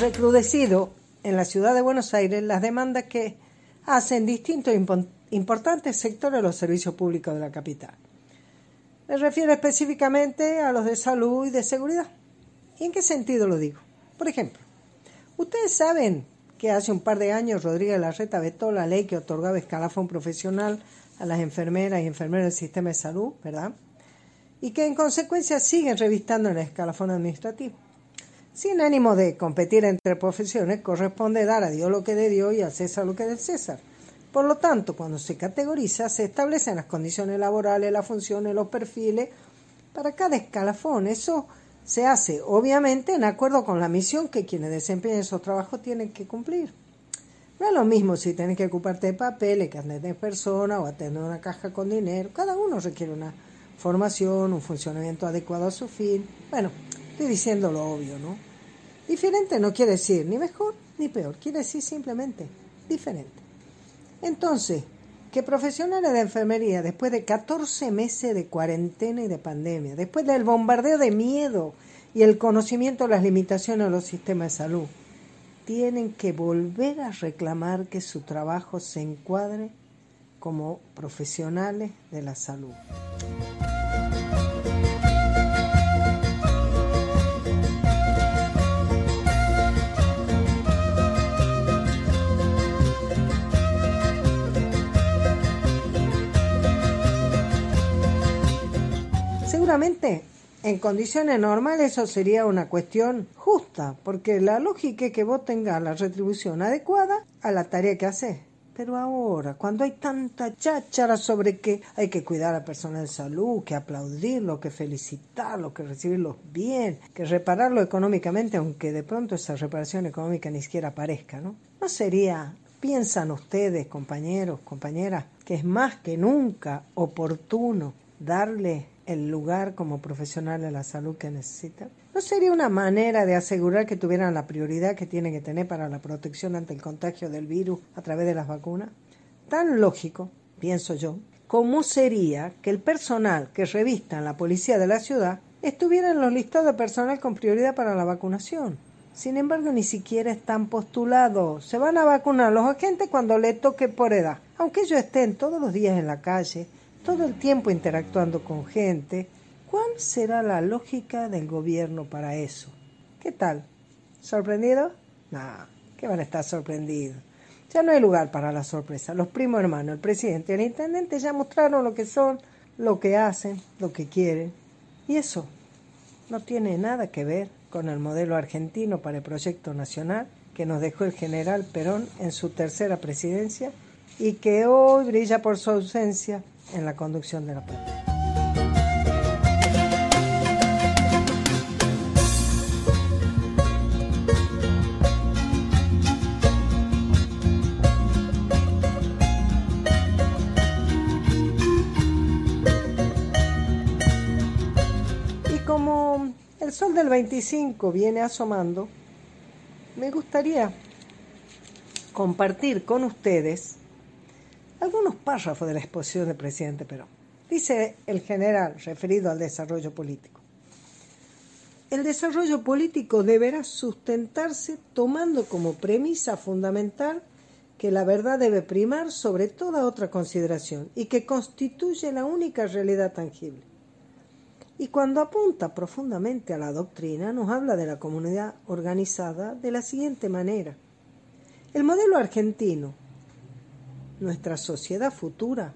recrudecido en la ciudad de Buenos Aires las demandas que hacen distintos importantes sectores de los servicios públicos de la capital. Me refiero específicamente a los de salud y de seguridad. ¿Y en qué sentido lo digo? Por ejemplo, ustedes saben que hace un par de años Rodríguez Larreta vetó la ley que otorgaba escalafón profesional a las enfermeras y enfermeros del sistema de salud, ¿verdad? Y que en consecuencia siguen revistando el escalafón administrativo. Sin ánimo de competir entre profesiones, corresponde dar a Dios lo que de Dios y al César lo que del César. Por lo tanto, cuando se categoriza, se establecen las condiciones laborales, las funciones, los perfiles para cada escalafón. Eso se hace, obviamente, en acuerdo con la misión que quienes desempeñan esos trabajos tienen que cumplir. No es lo mismo si tienes que ocuparte de papeles, que atender personas o atender una caja con dinero. Cada uno requiere una formación, un funcionamiento adecuado a su fin. Bueno, estoy diciendo lo obvio, ¿no? Diferente no quiere decir ni mejor ni peor, quiere decir simplemente diferente. Entonces, que profesionales de enfermería, después de 14 meses de cuarentena y de pandemia, después del bombardeo de miedo y el conocimiento de las limitaciones de los sistemas de salud, tienen que volver a reclamar que su trabajo se encuadre como profesionales de la salud. En condiciones normales eso sería una cuestión justa, porque la lógica es que vos tengas la retribución adecuada a la tarea que haces. Pero ahora, cuando hay tanta cháchara sobre que hay que cuidar a personas de salud, que aplaudirlo, que felicitarlo, que recibirlos bien, que repararlo económicamente, aunque de pronto esa reparación económica ni siquiera aparezca, ¿no? ¿No sería, piensan ustedes, compañeros, compañeras, que es más que nunca oportuno darle el lugar como profesional de la salud que necesitan? ¿No sería una manera de asegurar que tuvieran la prioridad que tienen que tener para la protección ante el contagio del virus a través de las vacunas? Tan lógico, pienso yo, como sería que el personal que revista en la policía de la ciudad estuviera en los listados de personal con prioridad para la vacunación. Sin embargo, ni siquiera están postulados. Se van a vacunar los agentes cuando le toque por edad. Aunque ellos estén todos los días en la calle, todo el tiempo interactuando con gente, ¿cuál será la lógica del gobierno para eso? ¿Qué tal? ¿Sorprendido? No, que van a estar sorprendidos. Ya no hay lugar para la sorpresa. Los primos hermanos, el presidente y el intendente ya mostraron lo que son, lo que hacen, lo que quieren. Y eso no tiene nada que ver con el modelo argentino para el proyecto nacional que nos dejó el general Perón en su tercera presidencia y que hoy brilla por su ausencia en la conducción de la patria. Y como el sol del 25 viene asomando, me gustaría compartir con ustedes algunos párrafos de la exposición del presidente Perón. Dice el general referido al desarrollo político. El desarrollo político deberá sustentarse tomando como premisa fundamental que la verdad debe primar sobre toda otra consideración y que constituye la única realidad tangible. Y cuando apunta profundamente a la doctrina, nos habla de la comunidad organizada de la siguiente manera. El modelo argentino, nuestra sociedad futura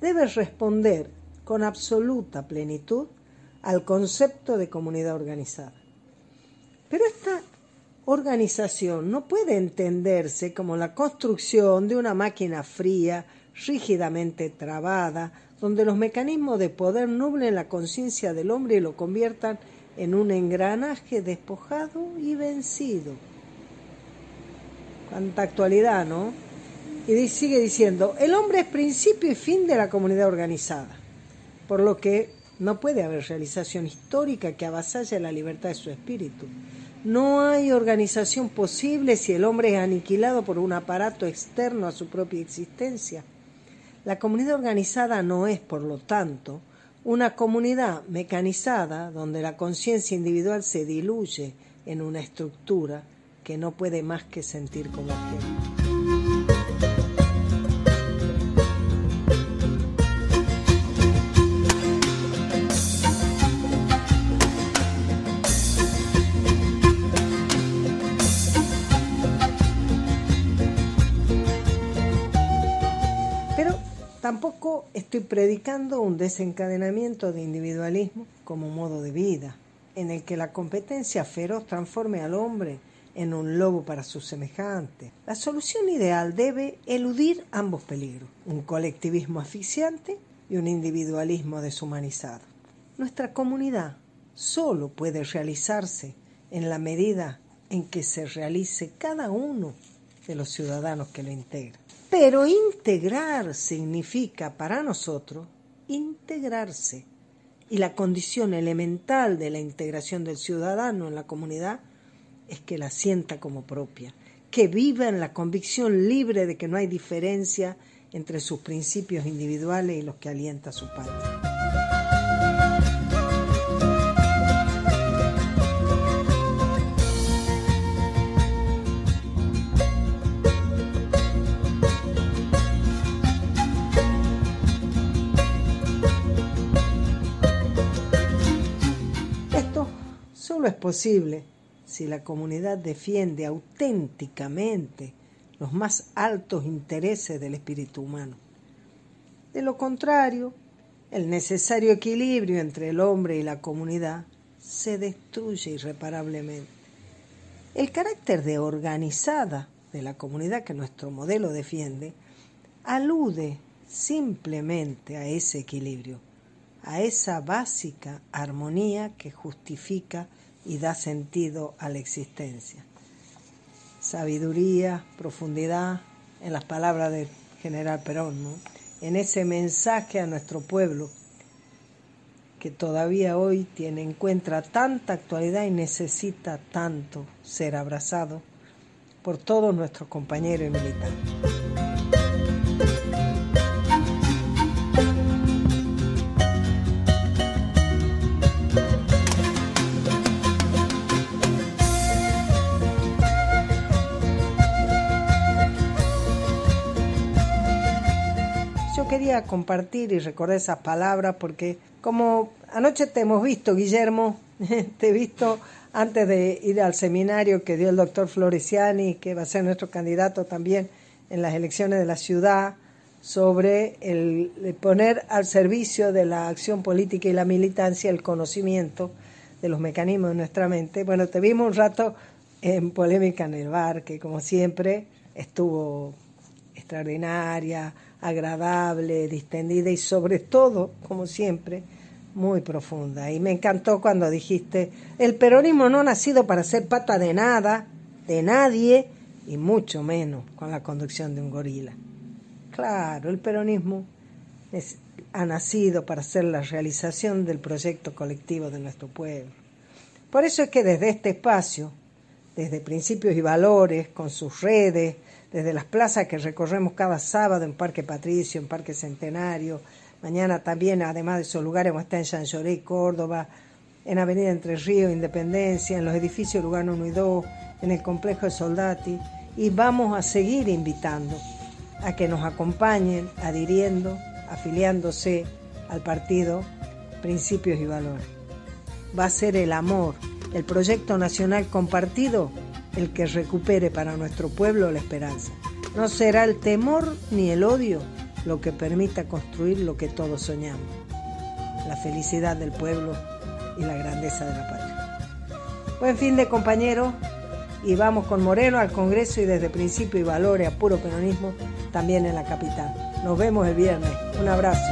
debe responder con absoluta plenitud al concepto de comunidad organizada. Pero esta organización no puede entenderse como la construcción de una máquina fría, rígidamente trabada, donde los mecanismos de poder nublen la conciencia del hombre y lo conviertan en un engranaje despojado y vencido. Cuánta actualidad, ¿no? Y sigue diciendo, el hombre es principio y fin de la comunidad organizada, por lo que no puede haber realización histórica que avasalle la libertad de su espíritu. No hay organización posible si el hombre es aniquilado por un aparato externo a su propia existencia. La comunidad organizada no es, por lo tanto, una comunidad mecanizada donde la conciencia individual se diluye en una estructura, que no puede más que sentir como ajeno. Estoy predicando un desencadenamiento de individualismo como modo de vida, en el que la competencia feroz transforme al hombre en un lobo para sus semejantes. La solución ideal debe eludir ambos peligros, un colectivismo asfixiante y un individualismo deshumanizado. Nuestra comunidad solo puede realizarse en la medida en que se realice cada uno de los ciudadanos que lo integran. Pero integrar significa para nosotros integrarse. Y la condición elemental de la integración del ciudadano en la comunidad es que la sienta como propia, que viva en la convicción libre de que no hay diferencia entre sus principios individuales y los que alienta su patria. Posible si la comunidad defiende auténticamente los más altos intereses del espíritu humano. De lo contrario, el necesario equilibrio entre el hombre y la comunidad se destruye irreparablemente. El carácter de organizada de la comunidad que nuestro modelo defiende alude simplemente a ese equilibrio, a esa básica armonía que justifica y da sentido a la existencia. Sabiduría, profundidad en las palabras del general Perón, en ese mensaje a nuestro pueblo que todavía hoy tiene, encuentra tanta actualidad y necesita tanto ser abrazado por todos nuestros compañeros y militares. Quería compartir y recordar esas palabras porque como anoche te hemos visto, Guillermo, te he visto antes de ir al seminario que dio el doctor Floresiani, que va a ser nuestro candidato también en las elecciones de la ciudad, sobre el, poner al servicio de la acción política y la militancia el conocimiento de los mecanismos de nuestra mente. Bueno, te vimos un rato en polémica en el bar, que como siempre estuvo extraordinaria, agradable, distendida y sobre todo, como siempre, muy profunda. Y me encantó cuando dijiste, el peronismo no ha nacido para ser pata de nada, de nadie, y mucho menos con la conducción de un gorila. Claro, el peronismo ha nacido para ser la realización del proyecto colectivo de nuestro pueblo. Por eso es que desde este espacio, desde principios y valores, con sus redes, desde las plazas que recorremos cada sábado en Parque Patricio, en Parque Centenario, mañana también, además de esos lugares, como está en Chanchoré, Córdoba, en Avenida Entre Ríos, Independencia, en los edificios Lugano 1 y 2, en el complejo de Soldati, y vamos a seguir invitando a que nos acompañen adhiriendo, afiliándose al partido Principios y Valores. Va a ser el amor, el proyecto nacional compartido el que recupere para nuestro pueblo la esperanza. No será el temor ni el odio lo que permita construir lo que todos soñamos, la felicidad del pueblo y la grandeza de la patria. Buen fin de compañeros y vamos con Moreno al Congreso y desde principio y valores a puro peronismo también en la capital. Nos vemos el viernes. Un abrazo.